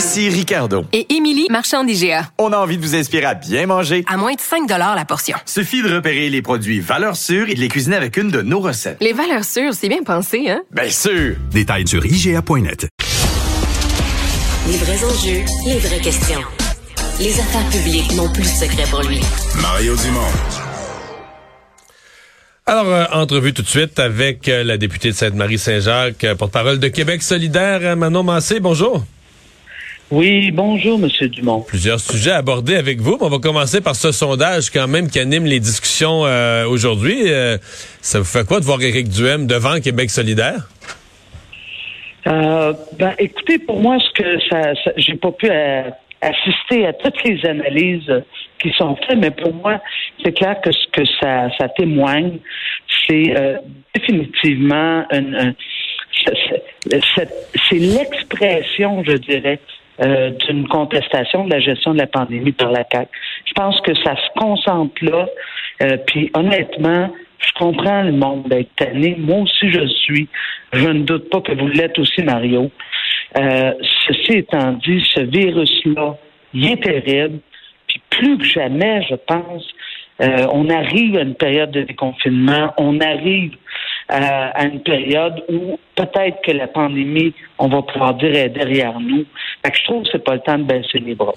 Ici Ricardo. Et Émilie, marchand d'IGA. On a envie de vous inspirer à bien manger. À moins de 5 la portion. Suffit de repérer les produits valeurs sûres et de les cuisiner avec une de nos recettes. Les valeurs sûres, c'est bien pensé, hein? Bien sûr! Détails sur IGA.net. Les vrais enjeux, les vraies questions. Les affaires publiques n'ont plus de secret pour lui. Mario Dumont. Alors, euh, entrevue tout de suite avec euh, la députée de Sainte-Marie-Saint-Jacques, euh, porte-parole de Québec solidaire, Manon Massé. Bonjour. Oui, bonjour, Monsieur Dumont. Plusieurs sujets abordés avec vous. mais On va commencer par ce sondage quand même qui anime les discussions euh, aujourd'hui. Euh, ça vous fait quoi de voir Éric Duhem devant Québec solidaire? Euh, ben, écoutez, pour moi, ce que ça, ça- j'ai pas pu assister à toutes les analyses qui sont faites, mais pour moi, c'est clair que ce que ça, ça témoigne, c'est définitivement une, c'est l'expression, je dirais, euh, d'une contestation de la gestion de la pandémie par la CAQ. Je pense que ça se concentre là. Euh, puis honnêtement, je comprends le monde d'être tanné. Moi aussi, je suis. Je ne doute pas que vous l'êtes aussi, Mario. Euh, ceci étant dit, ce virus-là, il est terrible. Puis plus que jamais, je pense, on arrive à une période de déconfinement. On arrive euh, à une période où peut-être que la pandémie, on va pouvoir dire, est derrière nous. Fait que je trouve que c'est pas le temps de baisser les bras.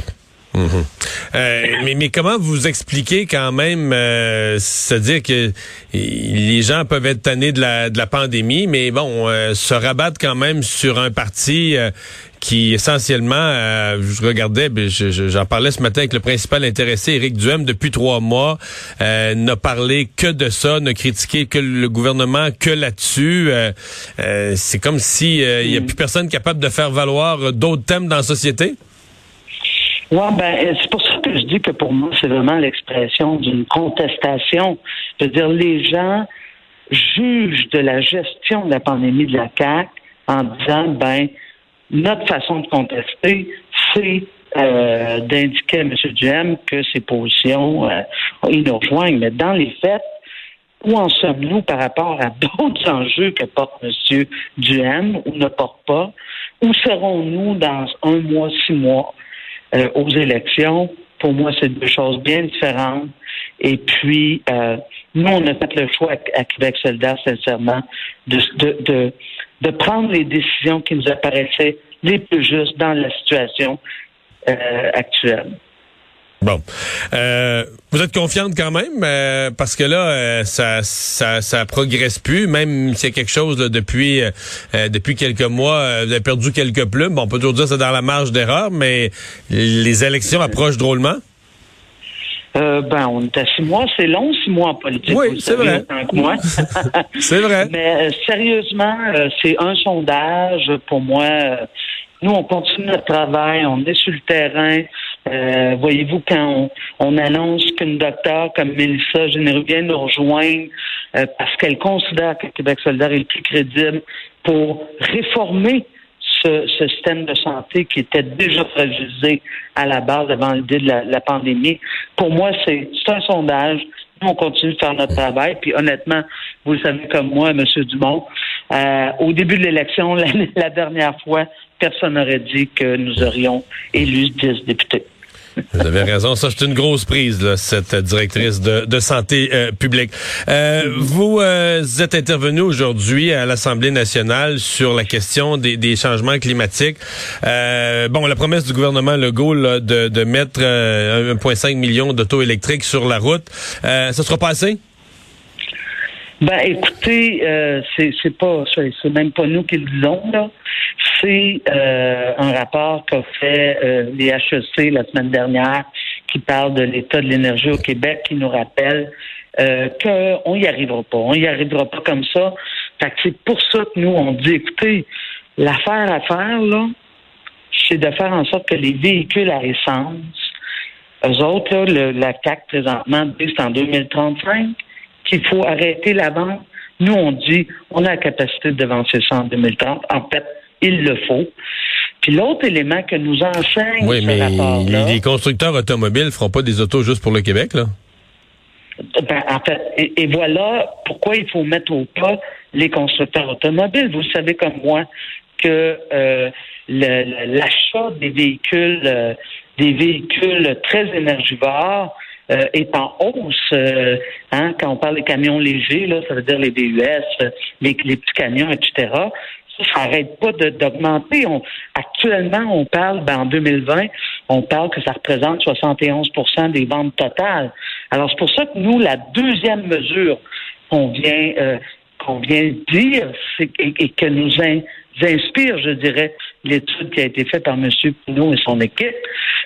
Euh, mais, mais comment vous expliquez quand même, euh, c'est-à-dire que les gens peuvent être tannés de la, de la pandémie, mais bon, euh, se rabattre quand même sur un parti euh, qui essentiellement, euh, je regardais, ben, je- je- j'en parlais ce matin avec le principal intéressé, Éric Duhem, depuis trois mois, euh, n'a parlé que de ça, n'a critiqué que le gouvernement que là-dessus. Euh, euh, c'est comme si il y a plus personne capable de faire valoir d'autres thèmes dans la société? Oui, ben, c'est pour ça que je dis que pour moi, c'est vraiment l'expression d'une contestation. Je veux dire, les gens jugent de la gestion de la pandémie de la CAQ en disant, ben, notre façon de contester, c'est euh, d'indiquer à M. Duhem que ses positions, euh, ils nous rejoignent. Mais dans les faits, où en sommes-nous par rapport à d'autres enjeux que porte M. Duhem ou ne porte pas? Où serons-nous dans un mois, six mois? Euh, aux élections. Pour moi, c'est deux choses bien différentes. Et puis, euh, nous, on a fait le choix à, Québec solidaire, sincèrement, de, de, de, de prendre les décisions qui nous apparaissaient les plus justes dans la situation euh, actuelle. Bon. Euh, vous êtes confiante quand même euh, parce que là euh, ça, ça ça progresse plus même s'il y a quelque chose là, depuis euh, euh, depuis quelques mois euh, vous avez perdu quelques plumes bon, on peut toujours dire que c'est dans la marge d'erreur mais les élections approchent drôlement Euh, ben, on est à six mois, c'est long, six mois en politique. Oui, c'est vrai. c'est vrai Mais sérieusement, euh, c'est un sondage pour moi. nous, on continue notre travail, on est sur le terrain. Euh, Voyez-vous, quand on, on annonce qu'une docteure comme Mélissa Généreux vient nous rejoindre euh, parce qu'elle considère que Québec solidaire est le plus crédible pour réformer ce, ce système de santé qui était déjà fragilisé à la base avant l'idée de la, la pandémie. Pour moi, c'est c'est un sondage. Nous, on continue de faire notre travail. Puis honnêtement, vous le savez comme moi, M. Dumont, euh, au début de l'élection, la, la dernière fois, personne n'aurait dit que nous aurions élu 10 députés. Vous avez raison. Ça c'est une grosse prise là, cette directrice de, santé euh, publique. Euh, vous euh, êtes intervenu aujourd'hui à l'Assemblée nationale sur la question des, des changements climatiques. Euh, bon la promesse du gouvernement Legault là, de, de mettre euh, 1,5 million d'auto électriques sur la route euh, ça sera pas assez Ben, écoutez, euh, c'est pas, c'est même pas nous qui le disons là. C'est euh, un rapport qu'a fait euh, les HEC la semaine dernière, qui parle de l'état de l'énergie au Québec, qui nous rappelle euh, qu'on y arrivera pas, on y arrivera pas comme ça. Fait que c'est pour ça que nous on dit, écoutez, l'affaire à faire là, c'est de faire en sorte que les véhicules à essence, eux autres, la CAC présentement c'est en 2035 qu'il faut arrêter la vente. Nous, on dit on a la capacité de devancer ça en 2030. En fait, il le faut. Puis l'autre élément que nous enseigne Oui, ce mais rapport-là, les, les constructeurs automobiles feront pas des autos juste pour le Québec, là. Ben, en fait, et, et voilà pourquoi il faut mettre au pas les constructeurs automobiles. Vous savez comme moi que euh, l'achat des véhicules, euh, des véhicules très énergivores euh, est en hausse. euh, hein, quand on parle des camions légers, là, ça veut dire les VUS, euh, les, les petits camions, etc. Ça, n'arrête pas d'augmenter. Actuellement, on parle, ben, en 2020, on parle que ça représente 71% des ventes totales. Alors, c'est pour ça que nous, la deuxième mesure qu'on vient, euh, vient dire et, et que nous in- inspire, je dirais, l'étude qui a été faite par M. Pinot et son équipe,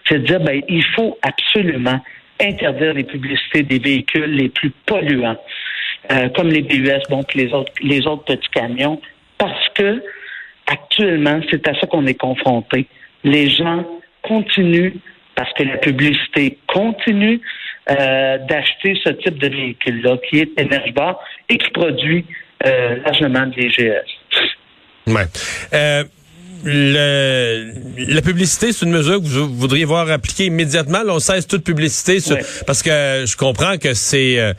c'est de dire, ben, il faut absolument interdire les publicités des véhicules les plus polluants, euh, comme les BUS, bon, puis les autres, les autres petits camions, parce que actuellement, c'est à ça qu'on est confronté. Les gens continuent, parce que la publicité continue, euh, d'acheter ce type de véhicule-là, qui est énergivore et qui produit euh, largement de l'IGS. Ouais. Euh, le, la publicité, c'est une mesure que vous voudriez voir appliquée immédiatement. Là, on cesse toute publicité sur- Ouais. parce que je comprends que c'est euh,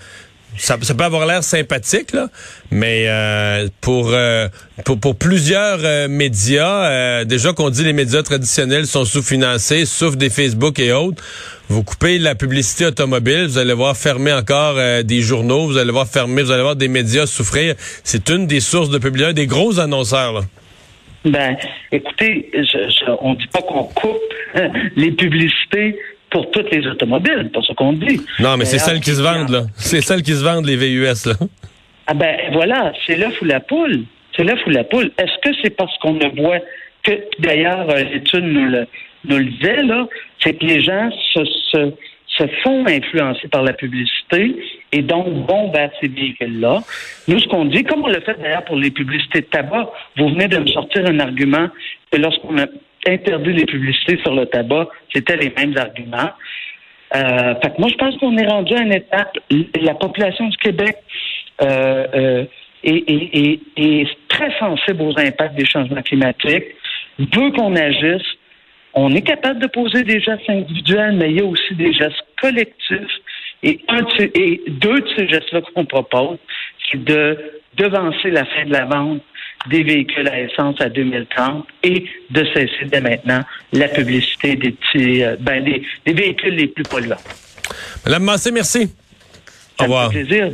ça, peut avoir l'air sympathique, là, mais euh, pour, euh, pour pour plusieurs euh, médias, déjà qu'on dit les médias traditionnels sont sous-financés, souffrent des Facebook et autres. Vous coupez la publicité automobile, vous allez voir fermer encore des journaux, vous allez voir fermer, vous allez voir des médias souffrir. C'est une des sources de publicité, des gros annonceurs. Là. Ben, écoutez, je, je- on dit pas qu'on coupe les publicités pour toutes les automobiles, c'est pas ce qu'on dit. Non, mais c'est D'ailleurs, celles qui se vendent, là. C'est celles qui se vendent, les VUS, là. Ah ben voilà, c'est l'œuf ou la poule. C'est l'œuf ou la poule. Est-ce que c'est parce qu'on ne voit que d'ailleurs euh, l'étude nous le, nous le disait là, c'est que les gens se, se, se font influencer par la publicité et donc vont vers ces véhicules-là. Nous, ce qu'on dit, comme on l'a fait d'ailleurs pour les publicités de tabac, vous venez de me sortir un argument que lorsqu'on a interdit les publicités sur le tabac, c'était les mêmes arguments. Euh, fait que moi, je pense qu'on est rendu à une étape. La population du Québec euh, euh, est, est- est- très sensible aux impacts des changements climatiques, veut qu'on agisse. On est capable de poser des gestes individuels, mais il y a aussi des gestes collectifs. Et, un de ces- et deux de ces gestes-là qu'on propose, c'est de devancer la fin de la vente des véhicules à essence à 2030 et de cesser dès maintenant la publicité des petits, euh, ben, des, des véhicules les plus polluants. Madame Massé, merci. Au Ça revoir. plaisir.